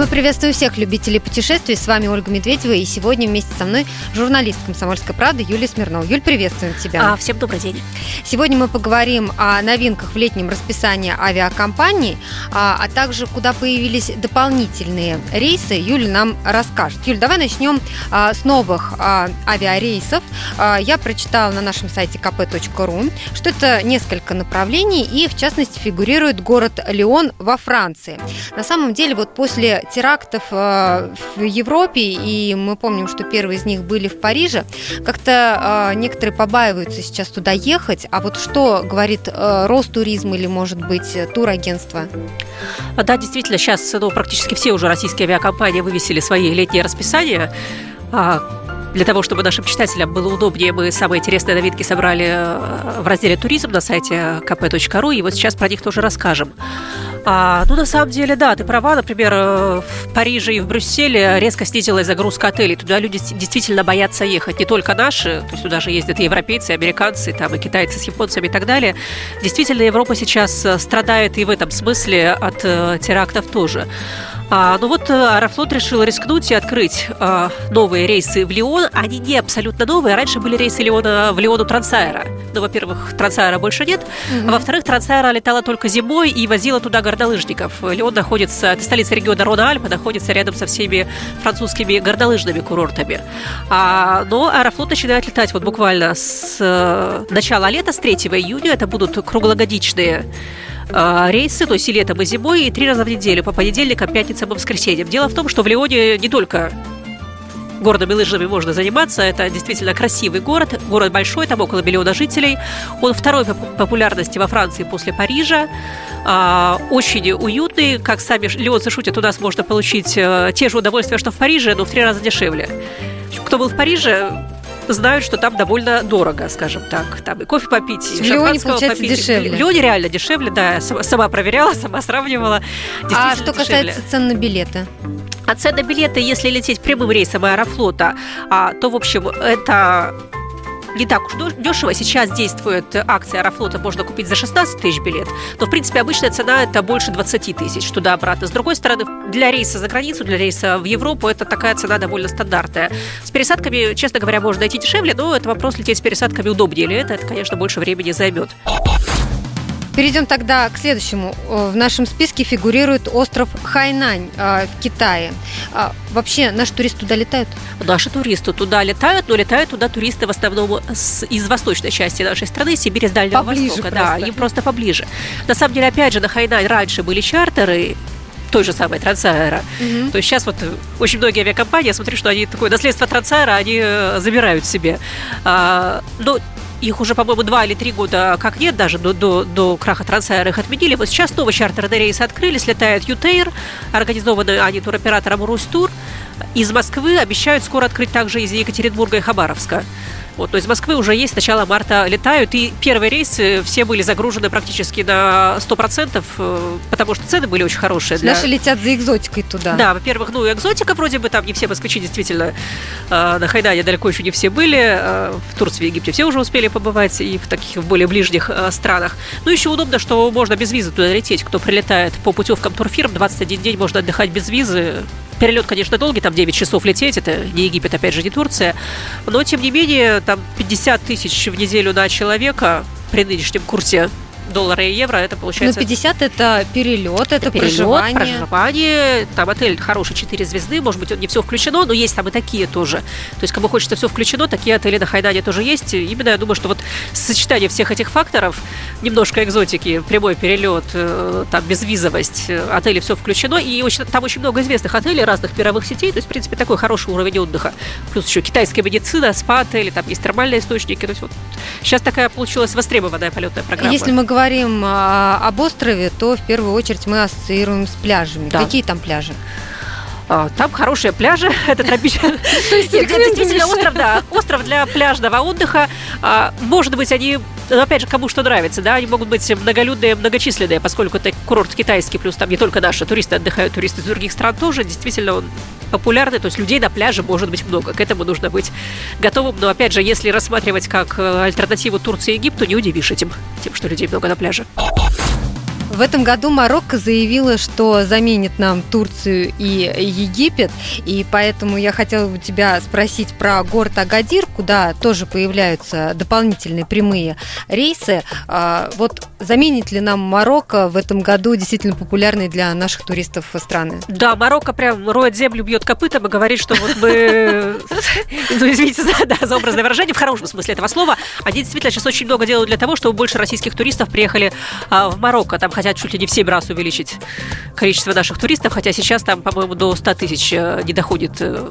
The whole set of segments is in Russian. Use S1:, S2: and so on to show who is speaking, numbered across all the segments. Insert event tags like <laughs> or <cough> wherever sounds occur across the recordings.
S1: Мы приветствуем всех любителей путешествий. С вами Ольга Медведева. И сегодня вместе со мной журналист «Комсомольской правды» Юлия Смирнова. Юль, приветствуем тебя.
S2: А, всем добрый день.
S1: Сегодня мы поговорим о новинках в летнем расписании авиакомпаний, а, а также куда появились дополнительные рейсы. Юля нам расскажет. Юль, давай начнем а, с новых а, авиарейсов. А, я прочитала на нашем сайте kp.ru, что это несколько направлений, и в частности фигурирует город Лион во Франции. На самом деле, вот после терактов э, в Европе, и мы помним, что первые из них были в Париже, как-то э, некоторые побаиваются сейчас туда ехать. А вот что говорит э, Ростуризм или, может быть, турагентство?
S2: Да, действительно, сейчас ну, практически все уже российские авиакомпании вывесили свои летние расписания. А, для того, чтобы нашим читателям было удобнее, мы самые интересные новинки собрали в разделе «Туризм» на сайте kp.ru, и вот сейчас про них тоже расскажем. А, ну, на самом деле, да, ты права. Например, э, в Париже и в Брюсселе резко снизилась загрузка отелей. Туда люди действительно боятся ехать. Не только наши, то есть туда же ездят и европейцы, и американцы, там, и китайцы с японцами и так далее. Действительно, Европа сейчас э, страдает и в этом смысле от э, терактов тоже. А, ну вот Аэрофлот решил рискнуть и открыть а, новые рейсы в Лион. Они не абсолютно новые. Раньше были рейсы Лиона в Лиону Трансаэро. Ну, во-первых, Трансаэро больше нет. Mm-hmm. А во-вторых, Трансаэро летала только зимой и возила туда горнолыжников. Лион находится, это столица региона Рона-Альпа, находится рядом со всеми французскими горнолыжными курортами. А, но Аэрофлот начинает летать вот буквально с э, начала лета, с 3 июня. Это будут круглогодичные э, рейсы, то есть и летом, и зимой, и три раза в неделю, по понедельникам, пятницам и воскресеньям. Дело в том, что в Лионе не только городом и лыжами можно заниматься. Это действительно красивый город. Город большой, там около миллиона жителей. Он второй по популярности во Франции после Парижа. А, очень уютный. Как сами леонцы шутят, у нас можно получить э, те же удовольствия, что в Париже, но в три раза дешевле. Кто был в Париже, знают, что там довольно дорого, скажем так. Там и кофе попить, и
S1: в Лионе получается
S2: попить.
S1: дешевле.
S2: В реально дешевле, да. Сама проверяла, <laughs> сама сравнивала.
S1: А что дешевле. касается цен на билеты?
S2: А цены билеты, если лететь прямым рейсом Аэрофлота, а, то, в общем, это не так уж дешево. Сейчас действует акция Аэрофлота, можно купить за 16 тысяч билет, но, в принципе, обычная цена это больше 20 тысяч туда-обратно. С другой стороны, для рейса за границу, для рейса в Европу это такая цена довольно стандартная. С пересадками, честно говоря, можно найти дешевле, но это вопрос лететь с пересадками удобнее или это, это, конечно, больше времени займет.
S1: Перейдем тогда к следующему. В нашем списке фигурирует остров Хайнань э, в Китае. А, вообще, наши туристы туда летают?
S2: Наши туристы туда летают, но летают туда туристы в основном с, из восточной части нашей страны, Сибири, с Дальнего
S1: поближе
S2: Востока.
S1: Просто.
S2: Да, им просто поближе. На самом деле, опять же, на Хайнань раньше были чартеры, той же самой Трансаэро. Mm-hmm. То есть сейчас вот очень многие авиакомпании, я смотрю, что они такое наследство Трансаэро, они э, забирают себе. А, но их уже, по-моему, два или три года как нет, даже до, до, до краха Трансаэра их отменили. Вот сейчас новый чартерный рейс открылись, летает Ютейр, организованный они туроператором Рустур. Из Москвы обещают скоро открыть также из Екатеринбурга и Хабаровска. Вот, то есть Москвы уже есть, с начала марта летают, и первые рейсы все были загружены практически на 100%, э, потому что цены были очень хорошие.
S1: Для... Наши летят за экзотикой туда.
S2: Да, во-первых, ну, экзотика вроде бы, там не все москвичи действительно э, на Хайдане далеко еще не все были, э, в Турции, в Египте все уже успели побывать, и в таких в более ближних странах. Ну, еще удобно, что можно без визы туда лететь, кто прилетает по путевкам турфирм, 21 день можно отдыхать без визы, Перелет, конечно, долгий, там 9 часов лететь, это не Египет, опять же, не Турция. Но, тем не менее, там 50 тысяч в неделю на человека при нынешнем курсе доллара и евро, это получается...
S1: Ну, 50 это перелет, это, это перелет,
S2: проживание. проживание. Там отель хороший, 4 звезды, может быть, не все включено, но есть там и такие тоже. То есть, кому хочется все включено, такие отели на Хайдане тоже есть. Именно я думаю, что вот сочетание всех этих факторов, немножко экзотики, прямой перелет, э, там, безвизовость, э, отели все включено, и очень, там очень много известных отелей разных мировых сетей, то есть, в принципе, такой хороший уровень отдыха. Плюс еще китайская медицина, спа-отели, там есть термальные источники. То есть, вот сейчас такая получилась востребованная полетная программа.
S1: Если мы говорим говорим а, об острове, то в первую очередь мы ассоциируем с пляжами. Да. Какие там пляжи?
S2: А, там хорошие пляжи, <laughs> это тропический. Действительно, остров, да, остров для пляжного отдыха. А, может быть, они, опять же, кому что нравится, да, они могут быть многолюдные, многочисленные, поскольку это курорт китайский, плюс там не только наши туристы отдыхают, туристы из других стран тоже. Действительно, он популярны, то есть людей на пляже может быть много. К этому нужно быть готовым. Но опять же, если рассматривать как э, альтернативу Турции и Египту, не удивишь этим, тем, что людей много на пляже.
S1: В этом году Марокко заявила, что заменит нам Турцию и Египет, и поэтому я хотела бы тебя спросить про город Агадир, куда тоже появляются дополнительные прямые рейсы. А, вот заменит ли нам Марокко в этом году действительно популярной для наших туристов страны?
S2: Да, Марокко прям роет землю, бьет копытом и говорит, что вот мы, <laughs> ну извините за, образное выражение, в хорошем смысле этого слова, они действительно сейчас очень много делают для того, чтобы больше российских туристов приехали а, в Марокко. Там хотят чуть ли не в 7 раз увеличить количество наших туристов, хотя сейчас там, по-моему, до 100 тысяч э, не доходит э,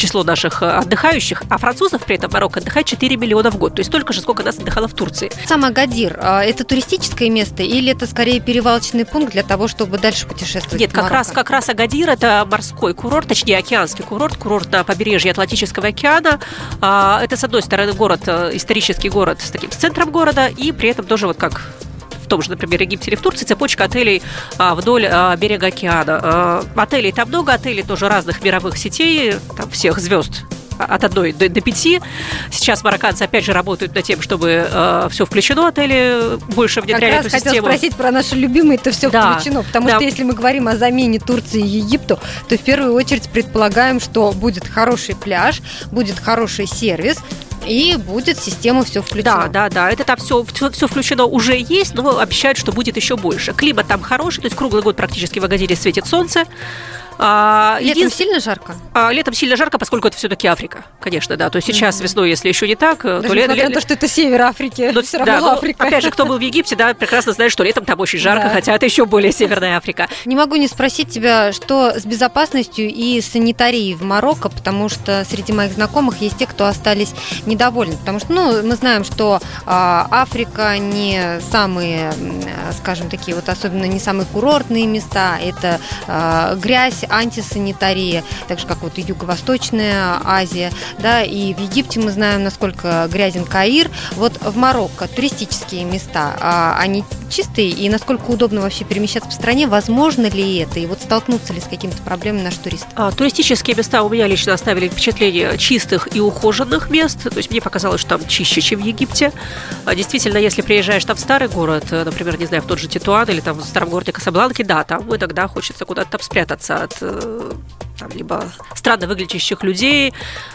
S2: число наших э, отдыхающих, а французов при этом Марокко отдыхает 4 миллиона в год, то есть столько же, сколько нас отдыхало в Турции.
S1: Сам Агадир, а, это туристическое место или это скорее перевалочный пункт для того, чтобы дальше путешествовать?
S2: Нет, как раз, как раз Агадир это морской курорт, точнее океанский курорт, курорт на побережье Атлантического океана. А, это, с одной стороны, город, исторический город с таким центром города, и при этом тоже вот как том же, например, Египте или в Турции, цепочка отелей а, вдоль а, берега океана. А, отелей там много, отелей тоже разных мировых сетей, там всех звезд от одной до, до пяти. Сейчас марокканцы опять же работают над тем, чтобы э, все включено, отели больше внедряли
S1: как
S2: раз
S1: эту
S2: хотел
S1: систему. спросить про наши любимые, это все да, включено. Потому да. что если мы говорим о замене Турции и Египту, то в первую очередь предполагаем, что будет хороший пляж, будет хороший сервис, и будет система все включено.
S2: Да, да, да. Это там все, все, все включено уже есть, но обещают, что будет еще больше. Климат там хороший, то есть круглый год практически в Агадире светит солнце.
S1: А, летом един... сильно жарко?
S2: А, летом сильно жарко, поскольку это все-таки Африка, конечно, да. То есть сейчас mm-hmm. весной, если еще не так,
S1: Даже то летом... на то, что это север Африки,
S2: но все равно да, Африка. Но, опять же, кто был в Египте, да, прекрасно знает, что летом там очень жарко, да. хотя это еще более северная Африка.
S1: Не могу не спросить тебя, что с безопасностью и санитарией в Марокко, потому что среди моих знакомых есть те, кто остались недовольны, потому что, ну, мы знаем, что а, Африка не самые, скажем, такие вот особенно не самые курортные места, это а, грязь, антисанитария, так же как вот и Юго-Восточная Азия, да, и в Египте мы знаем, насколько грязен Каир. Вот в Марокко туристические места, а они чистые, и насколько удобно вообще перемещаться по стране, возможно ли это, и вот столкнуться ли с какими-то проблемами наш турист?
S2: А, туристические места у меня лично оставили впечатление чистых и ухоженных мест, то есть мне показалось, что там чище, чем в Египте. А, действительно, если приезжаешь там в старый город, э, например, не знаю, в тот же Титуан или там в старом городе Касабланке, да, там иногда хочется куда-то спрятаться от э, там, либо странно выглядящих людей,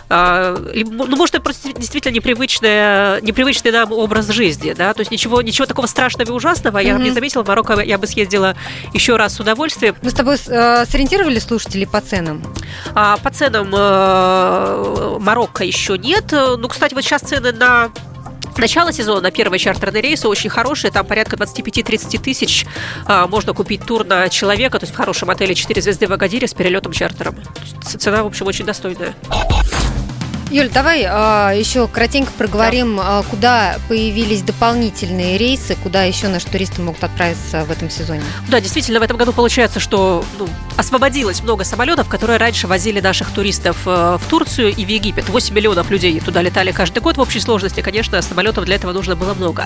S2: а, либо, ну, может, это просто действительно непривычный, непривычный нам образ жизни, да, то есть ничего, ничего такого страшного и ужасного. Mm-hmm. Я не заметила, в Марокко я бы съездила еще раз с удовольствием.
S1: Мы с тобой э, сориентировали слушателей по ценам?
S2: А, по ценам э, Марокко еще нет. Ну, кстати, вот сейчас цены на Начало сезона первые чартерные рейсы очень хорошие, там порядка 25-30 тысяч а, можно купить тур на человека, то есть в хорошем отеле 4 звезды в Агадире с перелетом чартером. Цена, в общем, очень достойная.
S1: Юль, давай а, еще кратенько проговорим, да. а, куда появились дополнительные рейсы, куда еще наши туристы могут отправиться в этом сезоне.
S2: Да, действительно, в этом году получается, что ну, освободилось много самолетов, которые раньше возили наших туристов э, в Турцию и в Египет. 8 миллионов людей туда летали каждый год в общей сложности. Конечно, самолетов для этого нужно было много.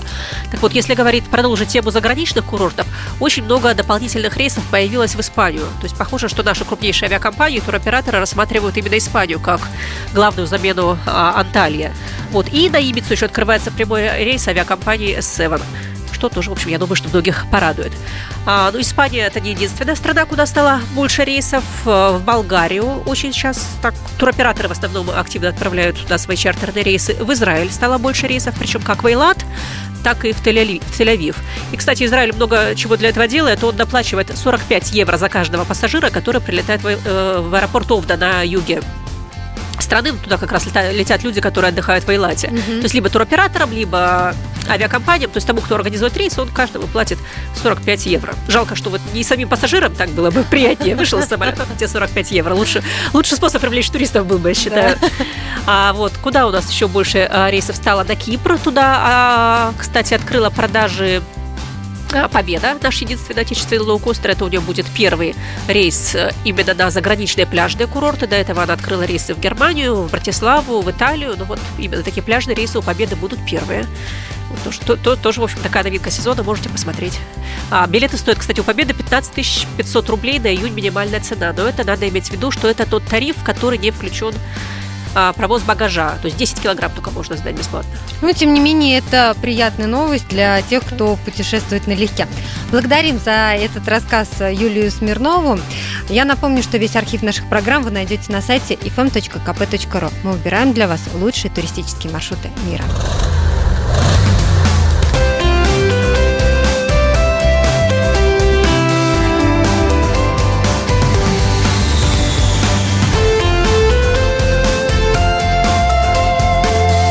S2: Так вот, если говорить, продолжить тему заграничных курортов, очень много дополнительных рейсов появилось в Испанию. То есть похоже, что наши крупнейшие авиакомпании, туроператоры рассматривают именно Испанию как главную замену замену а, Анталия. Вот. И на Ибицу еще открывается прямой рейс авиакомпании S7 что тоже, в общем, я думаю, что многих порадует. А, ну, Испания это не единственная страна, куда стало больше рейсов. А, в Болгарию очень сейчас так туроператоры в основном активно отправляют туда свои чартерные рейсы. В Израиль стало больше рейсов, причем как в Эйлат, так и в Тель-Авив. И, кстати, Израиль много чего для этого делает. Он доплачивает 45 евро за каждого пассажира, который прилетает в, э, в аэропорт Овда на юге страны, туда как раз летят, люди, которые отдыхают в Эйлате. Угу. То есть либо туроператорам, либо авиакомпаниям, то есть тому, кто организует рейс, он каждому платит 45 евро. Жалко, что вот не самим пассажирам так было бы приятнее. Вышел из самолета, тебе 45 евро. Лучше, лучший способ привлечь туристов был бы, я считаю. Да. А вот куда у нас еще больше а, рейсов стало? На Кипр. Туда, а, кстати, открыла продажи Победа, наш единственный отечественный лоукостер, это у нее будет первый рейс э, именно на заграничные пляжные курорты. До этого она открыла рейсы в Германию, в Братиславу, в Италию. Но ну вот именно такие пляжные рейсы у Победы будут первые. тоже, то, то, тоже, в общем, такая новинка сезона, можете посмотреть. А, билеты стоят, кстати, у Победы 15 500 рублей на июнь минимальная цена. Но это надо иметь в виду, что это тот тариф, который не включен а, провоз багажа. То есть 10 килограмм только можно сдать бесплатно.
S1: Ну, тем не менее, это приятная новость для тех, кто путешествует налегке. Благодарим за этот рассказ Юлию Смирнову. Я напомню, что весь архив наших программ вы найдете на сайте ifm.kp.ru. Мы выбираем для вас лучшие туристические маршруты мира.